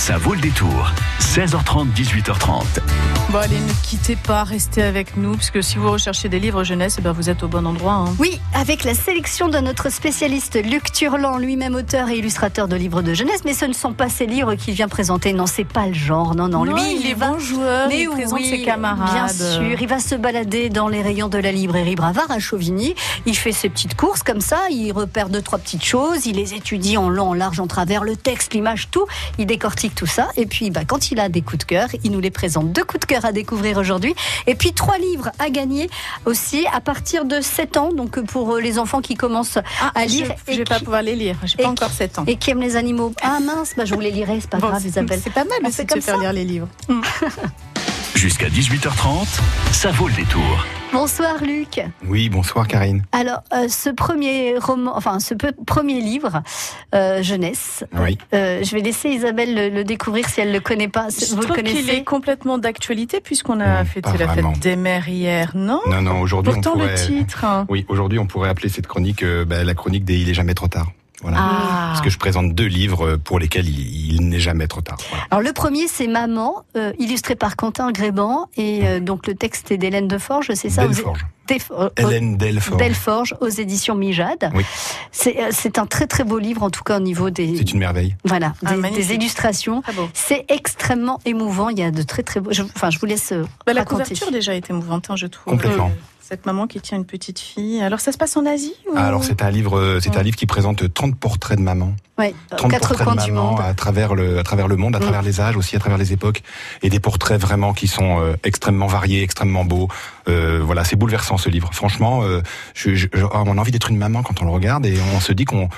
Ça vaut le détour. 16h30, 18h30. Bon, allez, ne quittez pas, restez avec nous, parce que si vous recherchez des livres jeunesse, eh ben, vous êtes au bon endroit. hein. Oui, avec la sélection de notre spécialiste Luc Turlan, lui-même auteur et illustrateur de livres de jeunesse, mais ce ne sont pas ces livres qu'il vient présenter, non, c'est pas le genre, non, non, lui, il est va... bon joueur, Mais il présente oui, ses camarades. Bien sûr, il va se balader dans les rayons de la librairie Bravard à Chauvigny. Il fait ses petites courses comme ça, il repère deux, trois petites choses, il les étudie en long, en large, en travers, le texte, l'image, tout. Il décortique tout ça. Et puis, bah, quand il a des coups de cœur, il nous les présente. Deux coups de cœur à découvrir aujourd'hui. Et puis, trois livres à gagner aussi à partir de 7 ans. Donc, pour euh, les enfants qui commencent Ah, à je- lire Je, et vais pas pouvoir les lire, j'ai et pas encore 7 ans. et qui aiment les animaux. Ah mince, bah, je vous les lirai, c'est pas Bon, grave, c'est- Isabelle. C'est pas mal aussi de faire lire les livres. Jusqu'à 18h30, ça vaut le détour. Bonsoir, Luc. Oui, bonsoir Karine. Alors, euh, ce premier roman, enfin, ce peu- premier livre, euh, jeunesse, Oui. euh, je vais laisser Isabelle le, le découvrir si elle le connaît pas. Je Vous le trouve connaissez est complètement d'actualité puisqu'on a Mmh, fêté la vraiment. fête des mères hier, non? Non, non, aujourd'hui on Pourtant pourrait. le titre. hein. Oui, aujourd'hui on pourrait appeler cette chronique euh, bah, la chronique des Il est jamais trop tard. Voilà. Ah. Parce que je présente deux livres pour lesquels il, il n'est jamais trop tard. Voilà. Alors, le premier, c'est Maman, euh, illustré par Quentin Gréban, et euh, donc le texte est d'Hélène Deforge, c'est ça Delforge. Euh, Hélène Delforge. Delforge aux éditions Mijade. Oui. C'est euh, un très très beau livre, en tout cas au niveau des, C'est une merveille. voilà, Ah, des, illustrations. Beau. C'est extrêmement émouvant. Il y a de très très beaux. je- enfin, je vous laisse euh, Bah, la raconter. couverture déjà est émouvante, hein, je trouve. Complètement. Cette maman qui tient une petite fille. Alors ça se passe en Asie ou... Ah, Alors c'est un livre, euh, c'est un livre qui présente 30 portraits de maman. Ouais, aux 30 quatre portraits coins de du maman monde. à travers le, à travers le monde, à Mm. travers les âges aussi, à travers les époques, et des portraits vraiment qui sont euh, extrêmement variés, extrêmement beaux. Euh, voilà, c'est bouleversant ce livre. Franchement, euh, je, je- je- on a envie d'être une maman quand on le regarde, et on se dit qu'on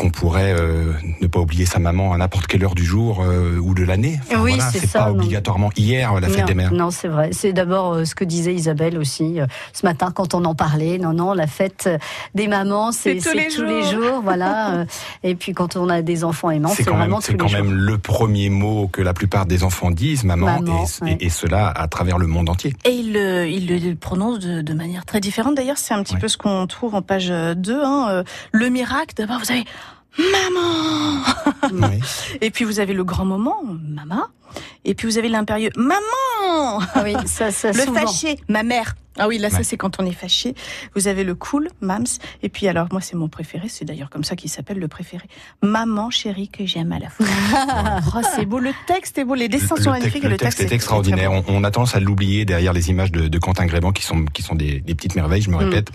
qu'on pourrait euh, ne pas oublier sa maman à n'importe quelle heure du jour euh, ou de l'année. Oui, voilà, c'est c'est ça, pas non. obligatoirement hier la fête non, des mères. non, c'est vrai. C'est d'abord euh, ce que disait Isabelle aussi euh, ce matin quand on en parlait. Non, non, la fête des mamans, c'est C'est tous c'est les jours. jours, voilà. Et puis quand on a des enfants aimants, C'est c'est quand même, vraiment c'est tous quand les jours. même le premier mot que la plupart des enfants disent, maman, Maman, et, ouais. et- et cela à travers le monde entier. Et il, le- il le prononce de, de manière très différente. D'ailleurs, c'est un petit Ouais. peu ce qu'on trouve en page 2. Hein, euh, le miracle, d'abord, vous avez Maman Oui. Et puis vous avez le grand moment, Maman. Et puis vous avez l'impérieux, Maman Ah oui, ça, ça Le souvent. fâché, ma mère. Ah oui, là, ça, c'est quand on est fâché. Vous avez le cool, Mams. Et puis, alors, moi, c'est mon préféré. C'est d'ailleurs comme ça qu'il s'appelle le préféré. Maman chérie que j'aime à la fois. oh, c'est beau. Le texte est beau. Les dessins Le sont texte- magnifiques. et le texte est extraordinaire. On, on a tendance à l'oublier derrière les images de, de Quentin Gréban qui sont, qui sont des, des petites merveilles, je me Mm. répète.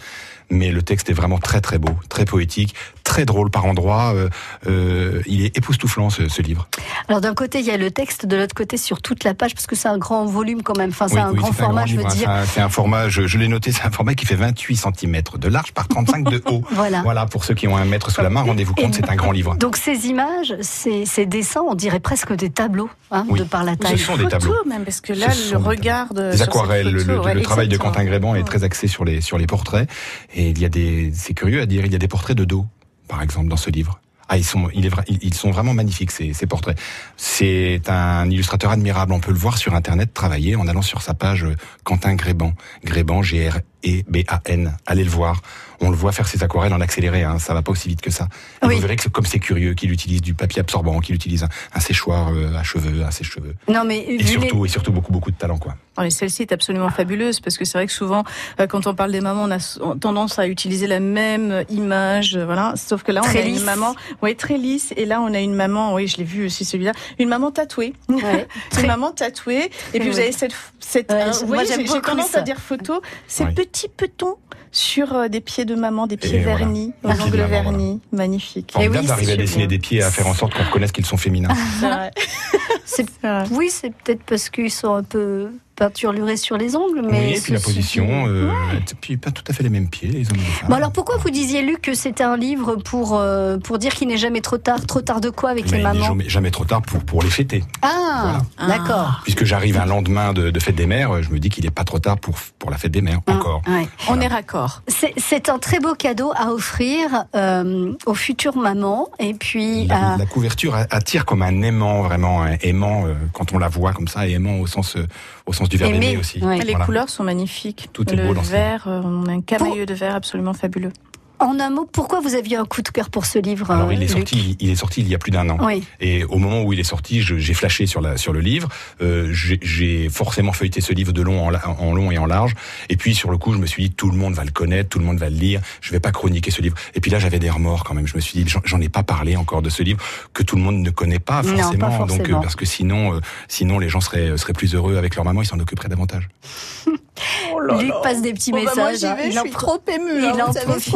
Mais le texte est vraiment très très beau, très poétique, très drôle par endroits. euh, euh, il est époustouflant ce, ce livre. Alors d'un côté, il y a le texte, de l'autre côté, sur toute la page, parce que c'est un grand volume quand même. Enfin, c'est Oui, un oui, grand format, grand je veux livre, hein. dire. C'est un- C'est un, format, je, je l'ai noté, c'est un format qui fait 28 cm de large par 35 de haut. Voilà. Voilà, pour ceux qui ont un mètre sous la main, rendez-vous compte, c'est un grand livre. Donc ces images, ces, ces dessins, on dirait presque des tableaux, hein, Oui. de par la Ce taille. sont des tableaux. même, parce que là, Ce le des regard de. Des sur cette aquarelles, le, photo, le- ouais, le travail de. Quentin Gréban est très axé sur les, sur les portraits. Et il y a des, c'est curieux à dire, il y a des portraits de dos, par exemple, dans ce livre. Ah, ils sont, ils sont vraiment magnifiques ces, ces portraits. C'est un illustrateur admirable. On peut le voir sur Internet travailler en allant sur sa page euh, Quentin Gréban. Gréban, G R E B A N. Allez le voir. On le voit faire ses aquarelles en accéléré. Hein. Ça va pas aussi vite que ça. Et Oui. Vous verrez que comme c'est curieux qu'il utilise du papier absorbant, qu'il utilise un, un séchoir euh, à cheveux, un sèche-cheveux. Non mais Et les- surtout, et surtout beaucoup, beaucoup de talent, quoi. Oh, mais Celle-ci est absolument fabuleuse parce que c'est vrai que souvent, euh, quand on parle des mamans, on a tendance à utiliser la même image, euh, voilà. Sauf que là, on Très a lisse. une maman, oui, très lisse. Et là, on a une maman, oui, je l'ai vu aussi celui-là, une maman tatouée, Ouais, une maman tatouée. Et puis vous avez cette, cette, Ouais, je- vous moi, j'ai tendance ça. à dire photo, ces petits petons sur euh, des pieds de maman, des pieds Et voilà. vernis, Des aux pieds de ongles voilà. vernis, magnifique. Eh oui, Formidable d'arriver à dessiner bien. des pieds et à faire en sorte qu'on reconnaisse qu'ils sont féminins. C'est vrai. c'est- C'est vrai. oui, c'est peut-être parce qu'ils sont un peu peinturlurés sur les ongles, mais oui, et puis la position, euh, et puis pas tout à fait les mêmes pieds, les hommes et les femmes. Bon alors pourquoi vous disiez Luc que c'était un livre pour euh, pour dire qu'il n'est jamais trop tard Trop tard de quoi avec Mais les mamans jamais, jamais trop tard pour, pour les fêter. Ah, d'accord. Puisque j'arrive un lendemain de, de fête des mères, je me dis qu'il n'est pas trop tard pour, pour la fête des mères, encore. Ouais. On est raccord. C'est- C'est un très beau cadeau à offrir euh, aux futures mamans et puis La, à- la couverture attire comme un aimant, vraiment un aimant, euh, quand on la voit comme ça, et aimant au sens, au sens du aussi. ouais. Les couleurs sont magnifiques. Tout est le beau dans ce vert, euh, on a un camailleux de verre absolument fabuleux. En un mot, pourquoi vous aviez un coup de cœur pour ce livre Alors il est Luc sorti, il est sorti il y a plus d'un an. Oui. Et au moment où il est sorti, j'ai flashé sur la sur le livre. Euh, j'ai- forcément feuilleté ce livre de long en, long et en large. Et puis sur le coup, je me suis dit tout le monde va le connaître, tout le monde va le lire. Je vais pas chroniquer ce livre. Et puis là, j'avais des remords quand même. Je me suis dit j'en- ai pas parlé encore de ce livre que tout le monde ne connaît pas Non, pas forcément. Donc euh, parce que sinon, euh, sinon les gens seraient seraient plus heureux avec leur maman, ils s'en occuperaient davantage. Oh là Luc là. passe des petits bah, moi, messages. j'y hein. vais, Il je en suis trop émue. il hein, en profite.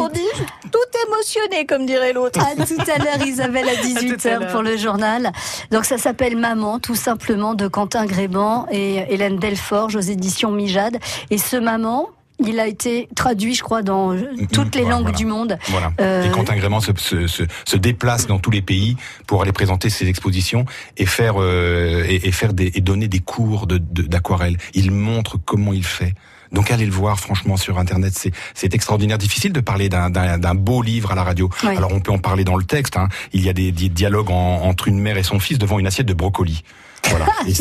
Tout émotionnée, comme dirait l'autre. À tout à l'heure, Isabelle, à À tout à 18h l'heure. pour le journal. Donc ça s'appelle Maman, tout simplement, de Quentin Gréban et Hélène Delforge aux éditions Mijade. Et ce Maman, il a été traduit, je crois, dans toutes les Voilà, langues voilà. du monde. Voilà. Euh, Et Quentin Grément se, se, se, se déplace dans tous les pays pour aller présenter ses expositions et faire euh, et, et faire des et donner des cours de de- d'aquarelle. il montre comment il fait. Donc allez le voir franchement sur internet, c'est c'est extraordinaire. Difficile de parler d'un d'un d'un beau livre à la radio. Oui. Alors on peut en parler dans le texte. Hein. Il y a des, des dialogues en- entre une mère et son fils devant une assiette de brocolis. Voilà. Et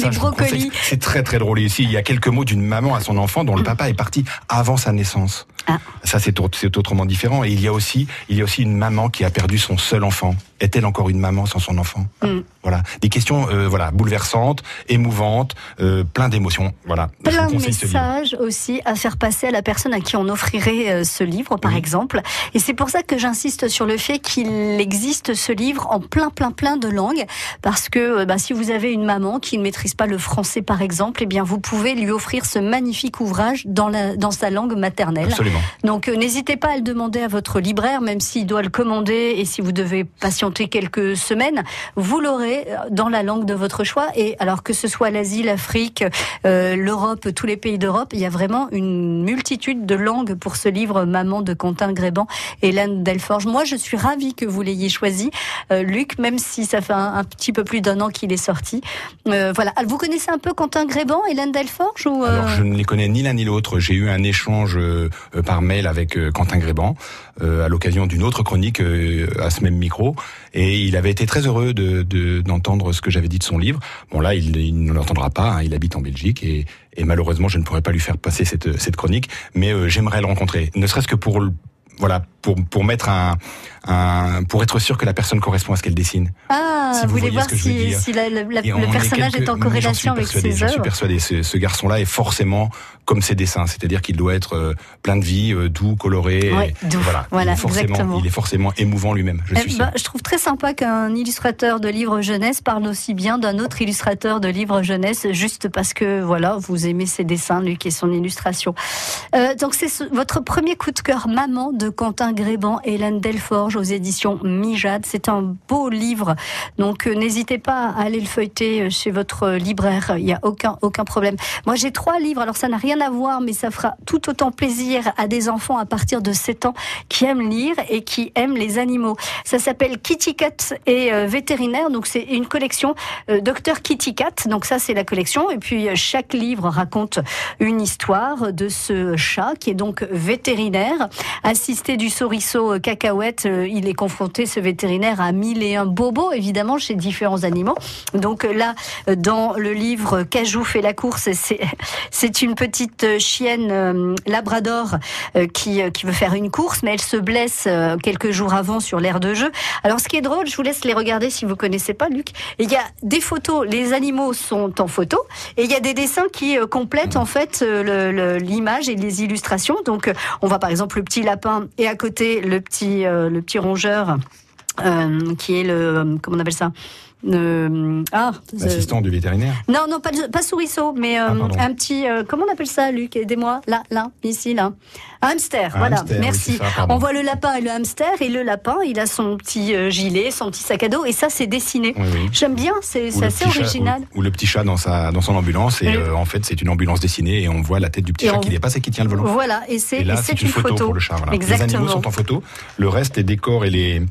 conseille, C'est très très drôle. Et ici, il y a quelques mots d'une maman à son enfant dont le papa est parti avant sa naissance. Ah. Ça, c'est autre- c'est autrement différent. Et il y a aussi, il y a aussi une maman qui a perdu son seul enfant. Est-elle encore une maman sans son enfant? Mm. Voilà, des questions, euh, voilà, bouleversantes, émouvantes, euh, plein d'émotions. Voilà. Plein de messages aussi à faire passer à la personne à qui on offrirait euh, ce livre, par Oui. exemple. Et c'est pour ça que j'insiste sur le fait qu'il existe ce livre en plein, plein, plein de langues. Parce que euh, bah, si vous avez une maman qui ne maîtrise pas le français, par exemple, eh bien, vous pouvez lui offrir ce magnifique ouvrage dans, la, dans sa langue maternelle. Absolument. Donc euh, n'hésitez pas à le demander à votre libraire, même s'il doit le commander et si vous devez patienter quelques semaines, vous l'aurez euh, dans la langue de votre choix. Et alors que ce soit l'Asie, l'Afrique, euh, l'Europe, tous les pays d'Europe, il y a vraiment une multitude de langues pour ce livre Maman de Quentin Gréban et Hélène Delforge. Moi, je suis ravie que vous l'ayez choisi, euh, Luc, même si ça fait un, un petit peu plus d'un an qu'il est sorti. Euh, voilà. Vous connaissez un peu Quentin Gréban, Hélène Delforge ou euh, Alors, je ne les connais ni l'un ni l'autre. J'ai eu un échange par mail avec euh, Quentin Gréban euh, à l'occasion d'une autre chronique euh, à ce même micro, et il avait été très heureux de de- d'entendre ce que j'avais dit de son livre. Bon là, il, il ne l'entendra pas. hein, il habite en Belgique et, et malheureusement, je ne pourrais pas lui faire passer cette cette chronique, mais j'aimerais le rencontrer, ne serait-ce que pour voilà, pour pour mettre un, un pour être sûr que la personne correspond à ce qu'elle dessine. Ah, Si vous vous voulez voir ce que je veux si, dire. si la- la- la- Et on le personnage quelques- est en suis corrélation avec ses J'en suis œuvres. persuadé. Ce, ce garçon-là est forcément comme ses dessins, c'est-à-dire qu'il doit être euh, plein de vie, euh, doux, coloré. Ouais, et- doux. Voilà, Voilà, il, est forcément, exactement. il est forcément émouvant lui-même. Je Eh suis ben, je trouve très sympa qu'un illustrateur de livres jeunesse parle aussi bien d'un autre illustrateur de livres jeunesse, juste parce que voilà, vous aimez ses dessins, Luc, et son illustration. Euh, donc c'est ce- votre premier coup de cœur, Maman, de Quentin Gréban et Hélène Aux éditions Mijade. C'est un beau livre, donc euh, n'hésitez pas à aller le feuilleter euh, chez votre libraire. Il n'y a aucun aucun problème. Moi, j'ai trois livres. Alors ça n'a rien à voir, mais ça fera tout autant plaisir à des enfants à partir de 7 ans qui aiment lire et qui aiment les animaux. Ça s'appelle Kitty Cat et euh, vétérinaire. Donc c'est une collection Docteur Kitty Cat. Donc ça c'est la collection. Et puis chaque livre raconte une histoire de ce chat qui est donc vétérinaire. Assisté du souriceau cacahuète, il est confronté ce vétérinaire à mille et un bobos évidemment chez différents animaux. Donc euh, là euh, dans le livre Cajou fait la course, c'est une petite euh, chienne euh, labrador euh, qui, euh, qui veut faire une course, mais elle se blesse euh, quelques jours avant sur l'aire de jeu. Alors, ce qui est drôle, je vous laisse les regarder si vous connaissez pas, Luc. Il y a des photos, les animaux sont en photo, et il y a des dessins qui euh, complètent en fait euh, l'image et les illustrations. Donc, euh, on voit par exemple le petit lapin et à côté le petit, euh, le petit rongeur. euh, qui est le euh, comment on appelle ça? Euh, ah L'assistant du vétérinaire. non, non, pas, pas souriceau, mais euh, Ah, un petit. euh, comment on appelle ça, Luc? Aidez-moi. Là, là, ici, là. Un hamster, Un voilà. hamster, merci. ça, on voit le lapin et le hamster, et le lapin, il a son petit euh, gilet, son petit sac à dos, et ça, c'est dessiné. Oui, oui. J'aime bien, c'est assez chat- original. ou, ou le petit chat dans sa dans son ambulance et euh, en fait c'est une ambulance dessinée et on voit la tête du petit Et chat on- qui dépasse et qui tient le volant. Voilà, et c'est c'est une photo, pour le chat. Voilà. Les Exactement. animaux sont en photo. Le reste, les décors et les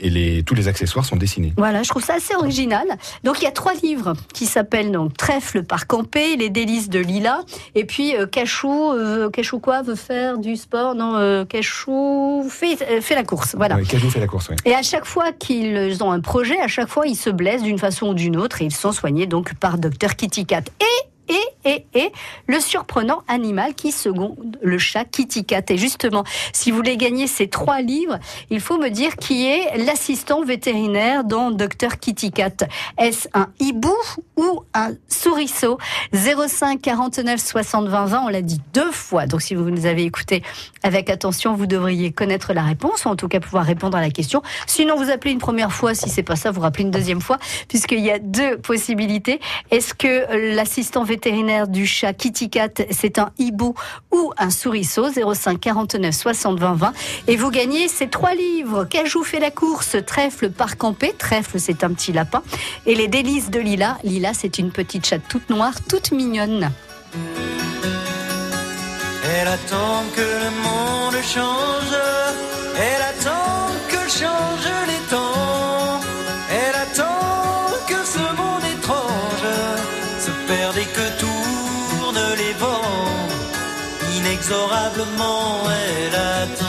et les tous les accessoires sont dessinés. Voilà, je trouve ça assez original. Donc il y a trois livres qui s'appellent donc Trèfle par Campé, Les délices de Lila, et puis euh, Cachou, euh, Cachou quoi veut faire du sport? Non, euh, Cachou fait, fait la course. Voilà. Cajou fait la course. Et à chaque fois qu'ils ont un projet, à chaque fois ils se blessent d'une façon ou d'une autre et ils sont soignés donc par Docteur Kitty Cat. Et et et, et, le surprenant animal qui seconde le chat Kitty Cat. Et justement, si vous voulez gagner ces trois livres, il faut me dire qui est l'assistant vétérinaire dans Docteur Kitty Cat. Est-ce un hibou ou un souriceau 05 49 60 20 20, on l'a dit deux fois. Donc si vous nous avez écouté avec attention, vous devriez connaître la réponse, ou en tout cas pouvoir répondre à la question. Sinon, vous appelez une première fois. Si c'est pas ça, vous rappelez une deuxième fois, puisqu'il y a deux possibilités. Est-ce que l'assistant vétérinaire du chat Kitty Cat, c'est un hibou ou un souriceau 05 49 60 20 20. Et vous gagnez ces trois livres. Cajou fait la course, Trèfle par campé. Trèfle, c'est un petit lapin. Et les délices de Lila. Lila, c'est une petite chatte toute noire, toute mignonne. Elle attend que le monde change. Elle attend que changent Inexorablement, elle attend.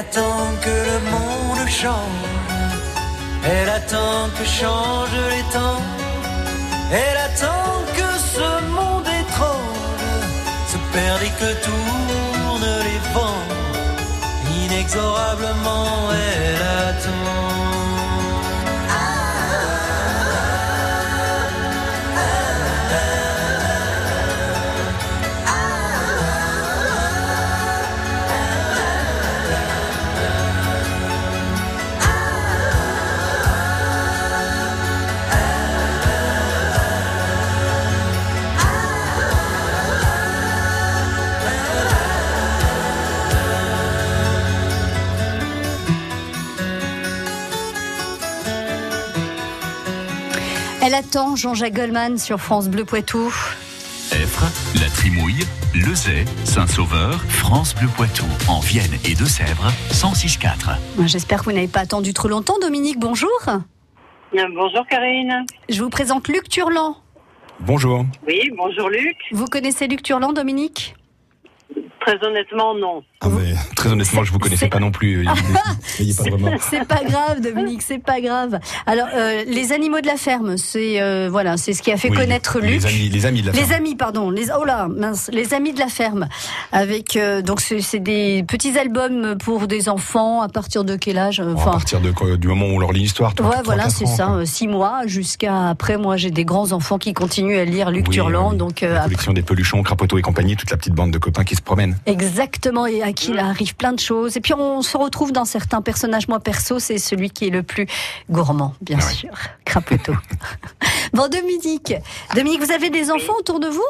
Attend que le monde change. Elle attend que changent les temps. Elle attend que ce monde étrange se perde et que tournent les vents. Inexorablement, elle attend. Jean-Jacques Goldman sur France Bleu Poitou. Effre, La Trimouille, Lezay, Saint-Sauveur, France Bleu Poitou, en Vienne et Deux-Sèvres, 106.4. J'espère que vous n'avez pas attendu trop longtemps. Dominique, bonjour. Euh, Bonjour Karine. Je vous présente Luc Turlan. Bonjour. Oui, bonjour Luc. Vous connaissez Luc Turlan, Dominique? Très honnêtement, non. Ah, très honnêtement, je vous connaissais pas non plus. C'est pas grave, Dominique, c'est pas grave. Alors, euh, les animaux de la ferme, c'est euh, voilà, c'est ce qui a fait Oui, connaître Luc. Les amis, les amis de la Les ferme. amis, pardon, les oh là, mince, les amis de la ferme, avec euh, donc c'est des petits albums pour des enfants à partir de quel âge Bon, à partir de, quoi, du moment où on leur lit l'histoire. Ouais, voilà, c'est ça, quoi. six mois jusqu'à après. Moi, j'ai des grands enfants qui continuent à lire Luc Oui, Turlan, oui. donc la après- collection des peluchons, crapoteaux et compagnie, toute la petite bande de copains qui se promènent. Exactement, et à qui il arrive plein de choses. Et puis on se retrouve dans certains personnages. Moi perso, c'est celui qui est le plus gourmand, bien Ah oui. sûr. Crapoteau. bon, Dominique, Dominique, vous avez des enfants autour de vous?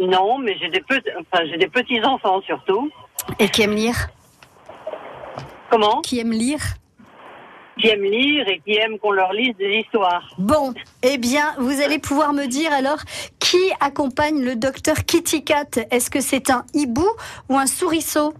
Non, mais j'ai des, petits, enfin, j'ai des petits enfants surtout. et qui aiment lire? Comment? Qui aiment lire? Qui aiment lire et qui aiment qu'on leur lise des histoires. Bon, eh bien, vous allez pouvoir me dire alors qui accompagne le docteur Kitty Cat Est-ce que c'est un hibou ou un souriceau?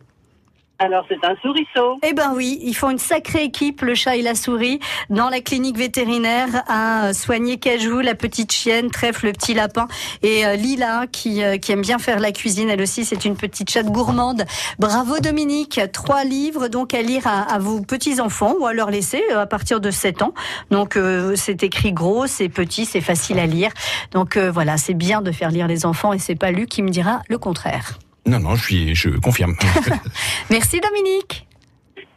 Alors, c'est un souriceau. Eh ben oui, ils font une sacrée équipe, le chat et la souris, dans la clinique vétérinaire à soigner Cajou, la petite chienne, Trèfle, le petit lapin, et euh, Lila qui, euh, qui aime bien faire la cuisine. Elle aussi, c'est une petite chatte gourmande. Bravo Dominique, trois livres donc à lire à, vos petits enfants ou à leur laisser euh, à partir de 7 ans. Donc euh, c'est écrit gros, c'est petit, c'est facile à lire. Donc euh, voilà, c'est bien de faire lire les enfants et c'est pas Luc qui me dira le contraire. Non, non, je suis, je confirme. Merci Dominique.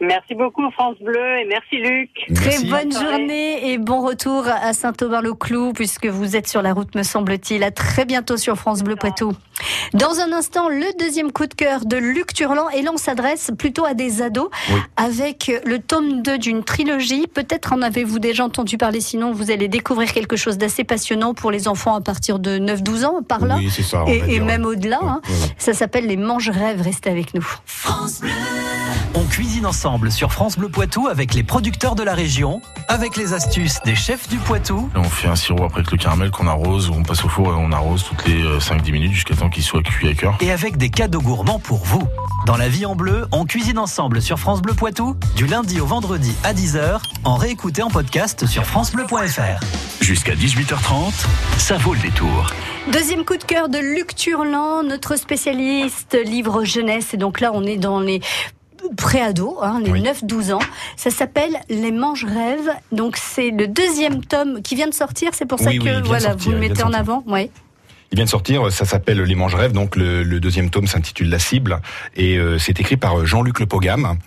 Merci beaucoup, France Bleu, et merci, Luc. Très bonne journée et bon retour à Saint-Aubin-le-Clou puisque vous êtes sur la route me semble-t-il. À très bientôt sur France Bleu Poitou. Dans un instant, le deuxième coup de cœur de Luc Turlan et l'on s'adresse plutôt à des ados Oui. avec le tome 2 d'une trilogie. Peut-être en avez-vous déjà entendu parler, sinon vous allez découvrir quelque chose d'assez passionnant pour les enfants à partir de 9-12 ans par là. Oui, c'est ça. et même au-delà. Hein. Ça s'appelle les mange-rêves. Restez avec nous. On cuisine ensemble sur France Bleu Poitou avec les producteurs de la région, avec les astuces des chefs du Poitou, On fait un sirop après avec le caramel qu'on arrose, ou on passe au four et on arrose toutes les euh, 5-10 minutes jusqu'à temps qu'il soit cuit à cœur. et avec des cadeaux gourmands pour vous. Dans la vie en bleu, on cuisine ensemble sur France Bleu Poitou, du lundi au vendredi à 10h, en réécouté en podcast sur francebleu.fr. Jusqu'à 18h30, ça vaut le détour. Deuxième coup de cœur de Luc Turlan, notre spécialiste livre jeunesse. Et donc là, on est dans les préados, hein, les Oui. 9-12 ans. Ça s'appelle Les Mange-Rêves. Donc c'est le deuxième tome qui vient de sortir. C'est pour ça Oui, oui, que voilà, sortir, vous le mettez en avant. Ouais. Il vient de sortir, ça s'appelle Les Mange Rêves, donc le, le deuxième tome s'intitule La Cible, et euh, c'est écrit par Jean-Luc Le Pogam,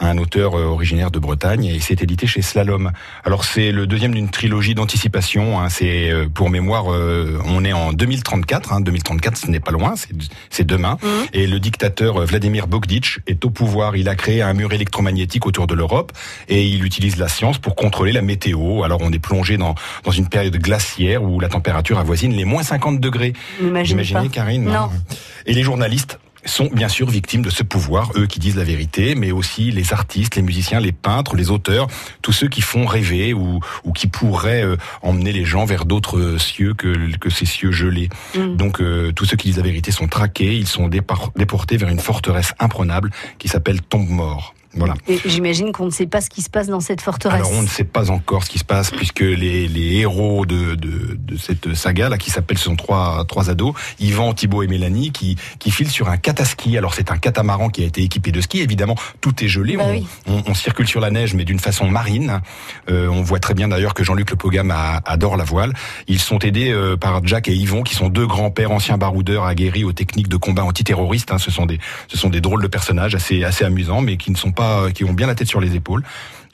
un auteur euh, originaire de Bretagne, et c'est édité chez Slalom. Alors c'est le deuxième d'une trilogie d'anticipation, hein, c'est euh, pour mémoire, euh, on est en 2034, hein, 2034 ce n'est pas loin, c'est- demain, et le dictateur euh, Vladimir Bogditch est au pouvoir, il a créé un mur électromagnétique autour de l'Europe, et il utilise la science pour contrôler la météo, alors on est plongé dans, dans une période glaciaire où la température avoisine les moins 50 degrés. Imaginez. Karine Non. Et les journalistes sont bien sûr victimes de ce pouvoir, eux qui disent la vérité, mais aussi les artistes, les musiciens, les peintres, les auteurs, tous ceux qui font rêver ou, ou qui pourraient euh, emmener les gens vers d'autres cieux que, que ces cieux gelés. Mm. Donc euh, tous ceux qui disent la vérité sont traqués, ils sont déportés vers une forteresse imprenable qui s'appelle Tombe Mort. Voilà. Et j'imagine qu'on ne sait pas ce qui se passe dans cette forteresse. Alors on ne sait pas encore ce qui se passe puisque les, les héros de, de, de cette saga là qui s'appelle ce sont trois trois ados Yvan, Thibaut et Mélanie qui qui filent sur un cataski. Alors c'est un catamaran qui a été équipé de ski. Évidemment tout est gelé. Bah on, oui. on, on circule sur la neige mais d'une façon marine. Euh, on voit très bien d'ailleurs que Jean-Luc Le Pogam adore la voile. Ils sont aidés euh, par Jack et Yvon qui sont deux grands-pères anciens baroudeurs aguerris aux techniques de combat antiterroristes. Hein. Ce sont des ce sont des drôles de personnages assez assez amusants mais qui ne sont pas qui ont bien la tête sur les épaules.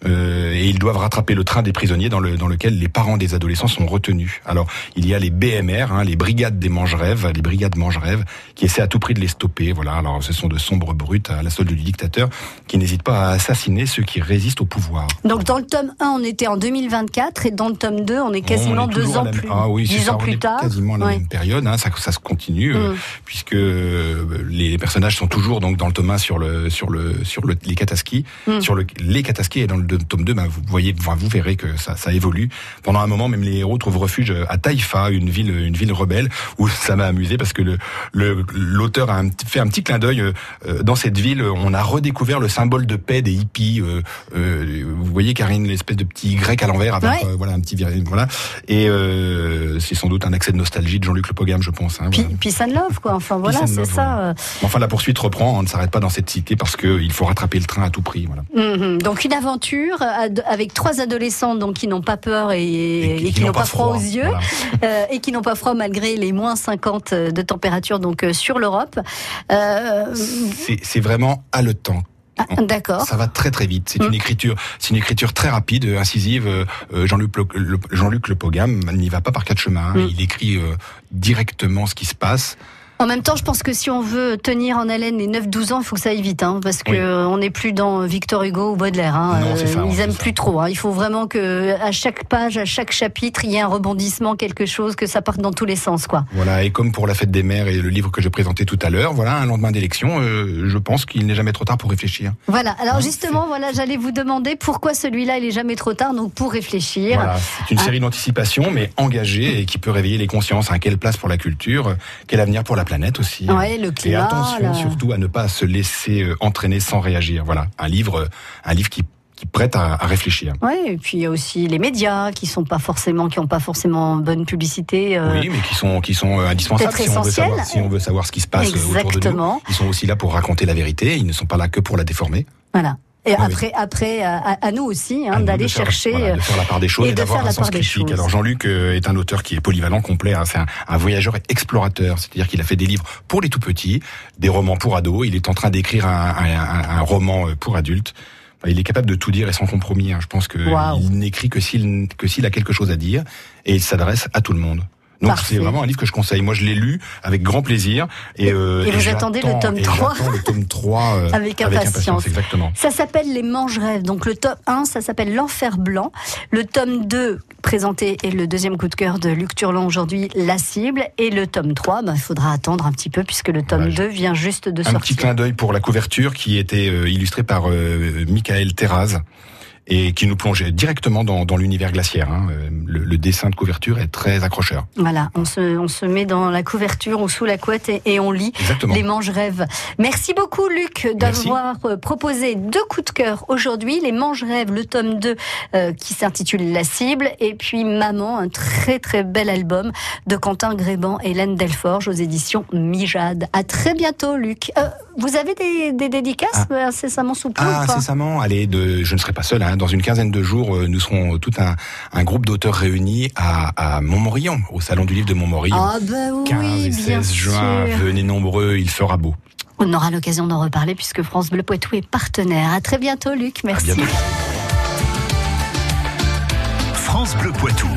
Euh, et ils doivent rattraper le train des prisonniers dans, le, dans lequel les parents des adolescents sont retenus. Alors, il y a les BMR, hein, les brigades des mange-rêves, les brigades mange-rêves, qui essaient à tout prix de les stopper. Voilà. Alors, ce sont de sombres brutes à la solde du dictateur qui n'hésitent pas à assassiner ceux qui résistent au pouvoir. Donc dans le tome 1, on était en 2024 et dans le tome 2, on est quasiment On est deux ans la plus, Ah oui, c'est dix ça, ans plus tard. Quasiment la Ouais. même période, hein, ça, ça se continue, euh, Mm. puisque euh, les personnages sont toujours donc dans le tome 1 sur le sur le sur le, les kataskis, Mm. sur le, les kataskis et dans le deux- tome 2, ben, vous voyez, enfin, vous verrez que ça, ça évolue. Pendant un moment, même les héros trouvent refuge à Taïfa, une ville une ville rebelle, où ça m'a amusé parce que le l'auteur a un fait un petit clin d'œil. euh, euh, dans cette ville, on a redécouvert le symbole de paix des hippies. euh, euh, vous voyez, Karine, l'espèce de petit grec à l'envers avec Ouais. euh, voilà un petit voilà. Et euh, c'est sans doute un accès de nostalgie de Jean-Luc Le Pogam, je pense. Hein, Puis, voilà. peace and love, quoi. Enfin, voilà, c'est ça. euh. Enfin, la poursuite reprend. On ne s'arrête pas dans cette cité parce que il faut rattraper le train à tout prix. Voilà. Mhm. Donc une aventure avec trois adolescents donc qui n'ont pas peur et, et qui, n'ont pas froid, aux yeux Voilà. euh, et qui n'ont pas froid malgré les moins 50 de température donc euh, sur l'Europe. Euh, C'est vraiment haletant. ah, D'accord. Ça va très très vite. C'est Mm. une écriture, c'est une écriture très rapide, euh, incisive. Euh, euh, Jean-Luc Le, Jean-Luc Le Pogam n'y va pas par quatre chemins. hein. Mm. Il écrit euh, directement ce qui se passe. En même temps, je pense que si on veut tenir en haleine les 9-12 ans, il faut que ça aille vite, hein, parce Oui. euh, on n'est plus dans Victor Hugo ou Baudelaire. Hein. Non, ça, ils aiment plus trop. Hein. Il faut vraiment que à chaque page, à chaque chapitre, il y ait un rebondissement, quelque chose, que ça parte dans tous les sens, quoi. Voilà. Et comme pour la fête des mères et le livre que je présentais tout à l'heure, voilà, un lendemain d'élection, euh, je pense qu'il n'est jamais trop tard pour réfléchir. Voilà. Alors justement, voilà, j'allais vous demander pourquoi celui-là, il est jamais trop tard, donc pour réfléchir. Voilà, c'est une Ah. série d'anticipation, mais engagée et qui peut réveiller les consciences. Quelle place pour la culture, quel avenir pour la planète. Planète aussi. Ouais, le Et attention là. surtout à ne pas se laisser euh, entraîner sans réagir. Voilà, un livre, euh, un livre qui, qui prête à, à réfléchir. Ouais, et puis il y a aussi les médias qui sont pas forcément, qui ont pas forcément bonne publicité. euh, Oui, mais qui sont qui sont indispensables si on veut essentiels. savoir si on veut savoir ce qui se passe autour de nous. Exactement. Ils sont aussi là pour raconter la vérité. Ils ne sont pas là que pour la déformer. Voilà. Et après, après, à, à- nous aussi, hein, d'aller chercher. voilà, de faire la part des choses et et, de d'avoir faire un la sens part des critique. choses. Alors Jean-Luc euh, est un auteur qui est polyvalent, complet. hein. c'est un, un voyageur explorateur. C'est-à-dire qu'il a fait des livres pour les tout petits, des romans pour ados. Il est en train d'écrire un, un- un- un roman euh, pour adultes. Il est capable de tout dire et sans compromis. hein. Je pense que Waouh. il n'écrit que s'il que s'il a quelque chose à dire et il s'adresse à tout le monde. Donc c'est vraiment un livre que je conseille. Moi, je l'ai lu avec grand plaisir. Et, euh, Et vous attendez le tome et 3. j'attends le tome 3 euh, Avec impatience. Exactement. Ça s'appelle Les Manges Rêves. Donc le tome 1, ça s'appelle L'Enfer Blanc. Le tome 2, présenté, est le deuxième coup de cœur de Luc Turlon aujourd'hui, La Cible. Et le tome 3, bah, il faudra attendre un petit peu puisque le tome Voilà, je- 2 vient juste de Un petit sortir. clin d'œil pour la couverture qui était euh, illustrée par euh, Michael Terraz et qui nous plongeait directement dans, dans l'univers glaciaire. hein. Euh, Le, le dessin de couverture est très accrocheur. Voilà, on se, on se met dans la couverture ou sous la couette et, et on lit Exactement. Les Manges Rêves. Merci beaucoup Luc d'avoir euh, proposé deux coups de cœur aujourd'hui. Les Manges Rêves, le tome 2 euh, qui s'intitule La Cible et puis Maman, un très très bel album de Quentin Gréban et Hélène Delforge aux éditions Mijade. À très bientôt Luc. Euh, vous avez des, des dédicaces euh, incessamment sous peu Ah, incessamment, allez, de, je ne serai pas seul. hein. Dans une quinzaine de jours, euh, nous serons tout un, un groupe d'auteurs réunis à, à Montmorillon, au Salon du Livre de Montmorillon. Ah bah oui, 15 et bien 16 juin, sûr. venez nombreux, il fera beau. On aura l'occasion d'en reparler puisque France Bleu Poitou est partenaire. À très bientôt Luc, merci. bientôt. France Bleu Poitou.